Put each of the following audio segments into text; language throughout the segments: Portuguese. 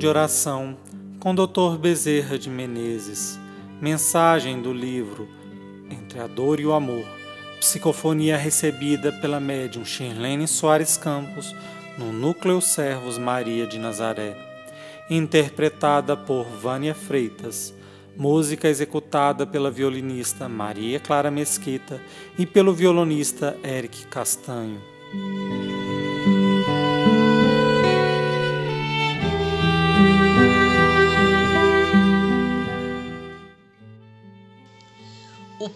de oração com Dr. Bezerra de Menezes. Mensagem do livro Entre a Dor e o Amor. Psicofonia recebida pela médium Shirlene Soares Campos no Núcleo Servos Maria de Nazaré. Interpretada por Vânia Freitas. Música executada pela violinista Maria Clara Mesquita e pelo violonista Eric Castanho.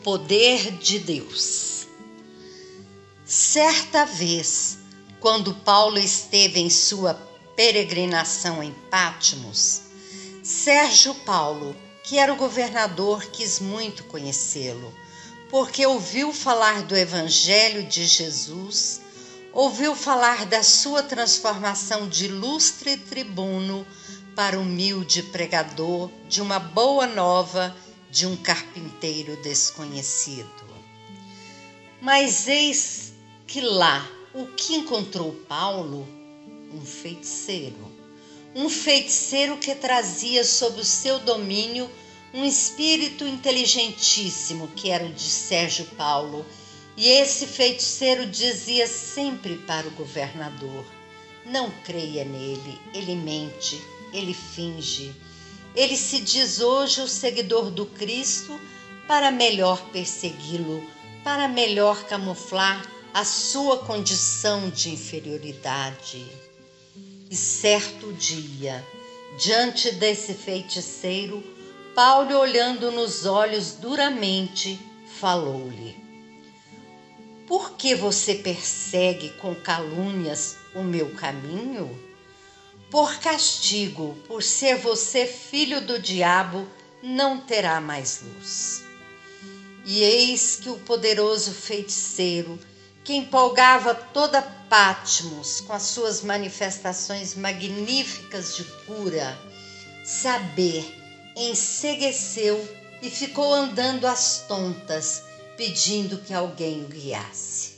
Poder de Deus. Certa vez, quando Paulo esteve em sua peregrinação em Pátimos, Sérgio Paulo, que era o governador, quis muito conhecê-lo, porque ouviu falar do Evangelho de Jesus, ouviu falar da sua transformação de ilustre tribuno para humilde pregador de uma boa nova de um carpinteiro desconhecido. Mas eis que lá o que encontrou Paulo? Um feiticeiro. Um feiticeiro que trazia sob o seu domínio um espírito inteligentíssimo, que era o de Sérgio Paulo. E esse feiticeiro dizia sempre para o governador: Não creia nele, ele mente, ele finge ele se diz hoje o seguidor do Cristo para melhor persegui-lo, para melhor camuflar a sua condição de inferioridade. E certo dia, diante desse feiticeiro, Paulo, olhando nos olhos duramente, falou-lhe: Por que você persegue com calúnias o meu caminho? Por castigo, por ser você filho do diabo, não terá mais luz. E eis que o poderoso feiticeiro, que empolgava toda Patmos com as suas manifestações magníficas de cura, saber, ensegueceu e ficou andando às tontas, pedindo que alguém o guiasse.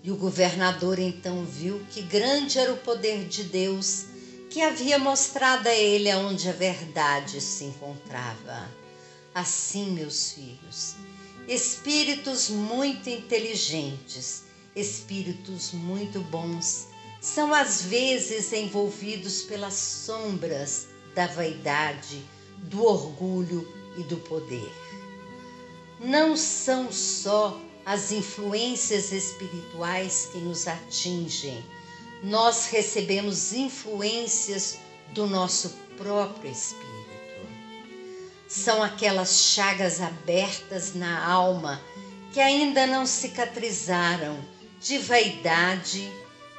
E o governador então viu que grande era o poder de Deus que havia mostrado a ele aonde a verdade se encontrava. Assim, meus filhos, espíritos muito inteligentes, espíritos muito bons, são às vezes envolvidos pelas sombras da vaidade, do orgulho e do poder. Não são só as influências espirituais que nos atingem, nós recebemos influências do nosso próprio espírito. São aquelas chagas abertas na alma que ainda não cicatrizaram, de vaidade,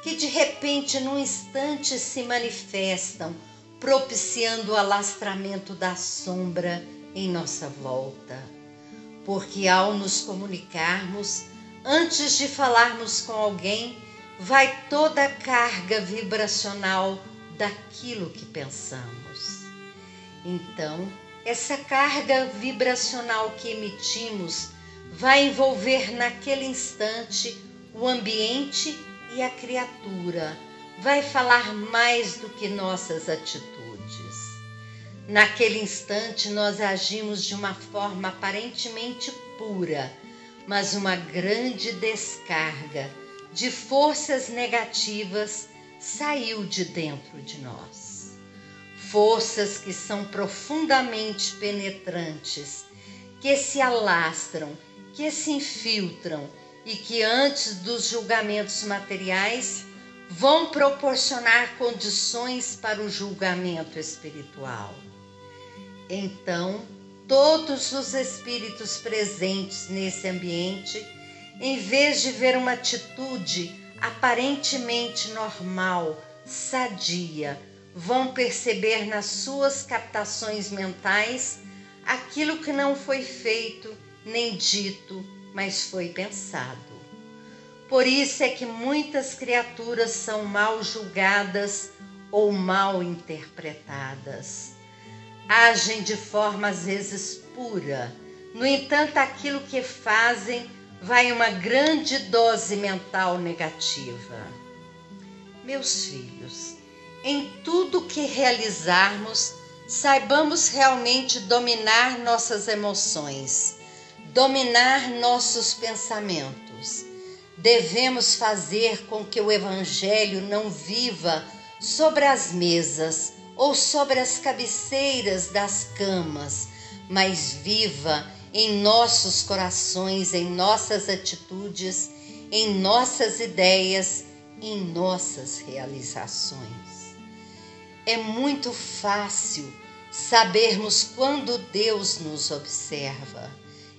que de repente, num instante, se manifestam, propiciando o alastramento da sombra em nossa volta. Porque ao nos comunicarmos, antes de falarmos com alguém, vai toda a carga vibracional daquilo que pensamos. Então, essa carga vibracional que emitimos vai envolver naquele instante o ambiente e a criatura, vai falar mais do que nossas atitudes. Naquele instante, nós agimos de uma forma aparentemente pura, mas uma grande descarga de forças negativas saiu de dentro de nós. Forças que são profundamente penetrantes, que se alastram, que se infiltram e que antes dos julgamentos materiais vão proporcionar condições para o julgamento espiritual. Então, todos os espíritos presentes nesse ambiente em vez de ver uma atitude aparentemente normal, sadia, vão perceber nas suas captações mentais aquilo que não foi feito nem dito, mas foi pensado. Por isso é que muitas criaturas são mal julgadas ou mal interpretadas. Agem de forma às vezes pura, no entanto, aquilo que fazem vai uma grande dose mental negativa. Meus filhos, em tudo que realizarmos, saibamos realmente dominar nossas emoções, dominar nossos pensamentos. Devemos fazer com que o Evangelho não viva sobre as mesas ou sobre as cabeceiras das camas, mas viva em nossos corações, em nossas atitudes, em nossas ideias, em nossas realizações. É muito fácil sabermos quando Deus nos observa.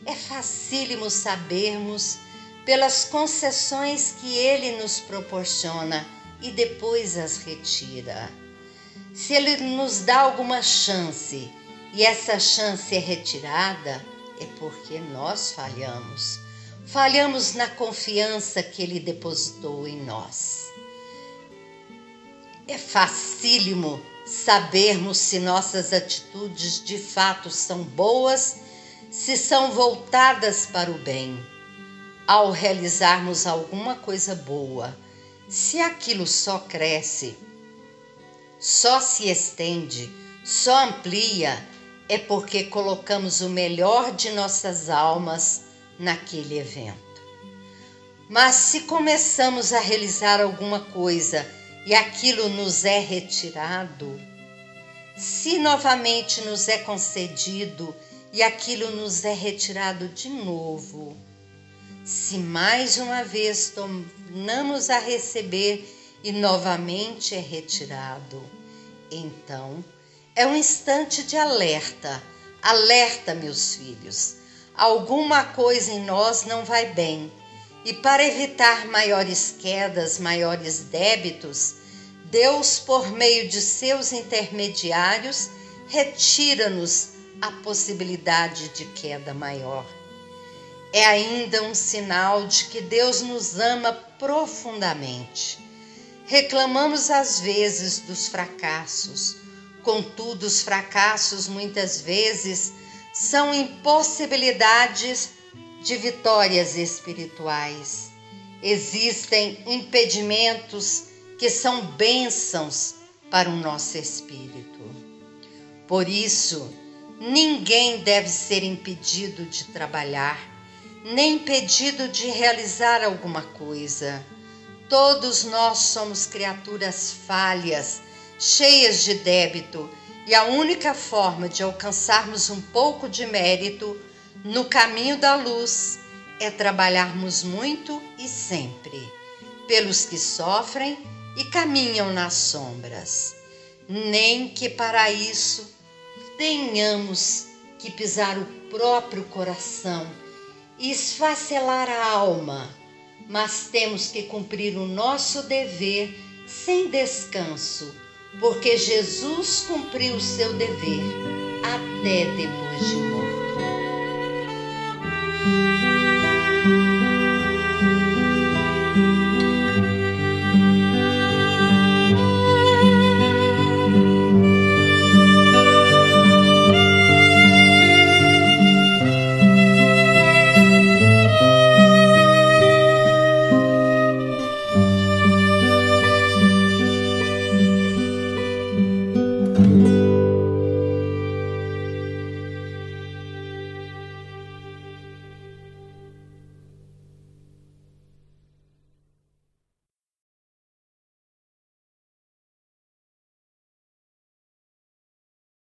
É facílimo sabermos pelas concessões que Ele nos proporciona e depois as retira. Se Ele nos dá alguma chance e essa chance é retirada, é porque nós falhamos. Falhamos na confiança que Ele depositou em nós. É facílimo sabermos se nossas atitudes de fato são boas, se são voltadas para o bem. Ao realizarmos alguma coisa boa, se aquilo só cresce, só se estende, só amplia, é porque colocamos o melhor de nossas almas naquele evento. Mas se começamos a realizar alguma coisa e aquilo nos é retirado, se novamente nos é concedido e aquilo nos é retirado de novo, se mais uma vez tornamos a receber e novamente é retirado, então é um instante de alerta. Alerta, meus filhos. Alguma coisa em nós não vai bem e para evitar maiores quedas, maiores débitos, Deus, por meio de seus intermediários, retira-nos a possibilidade de queda maior. É ainda um sinal de que Deus nos ama profundamente. Reclamamos às vezes dos fracassos, contudo, os fracassos muitas vezes são impossibilidades de vitórias espirituais. Existem impedimentos que são bênçãos para o nosso espírito. Por isso, ninguém deve ser impedido de trabalhar, nem impedido de realizar alguma coisa. Todos nós somos criaturas falhas, cheias de débito, e a única forma de alcançarmos um pouco de mérito no caminho da luz é trabalharmos muito e sempre pelos que sofrem e caminham nas sombras. Nem que para isso tenhamos que pisar o próprio coração e esfacelar a alma, mas temos que cumprir o nosso dever sem descanso, porque Jesus cumpriu o seu dever até depois de morto.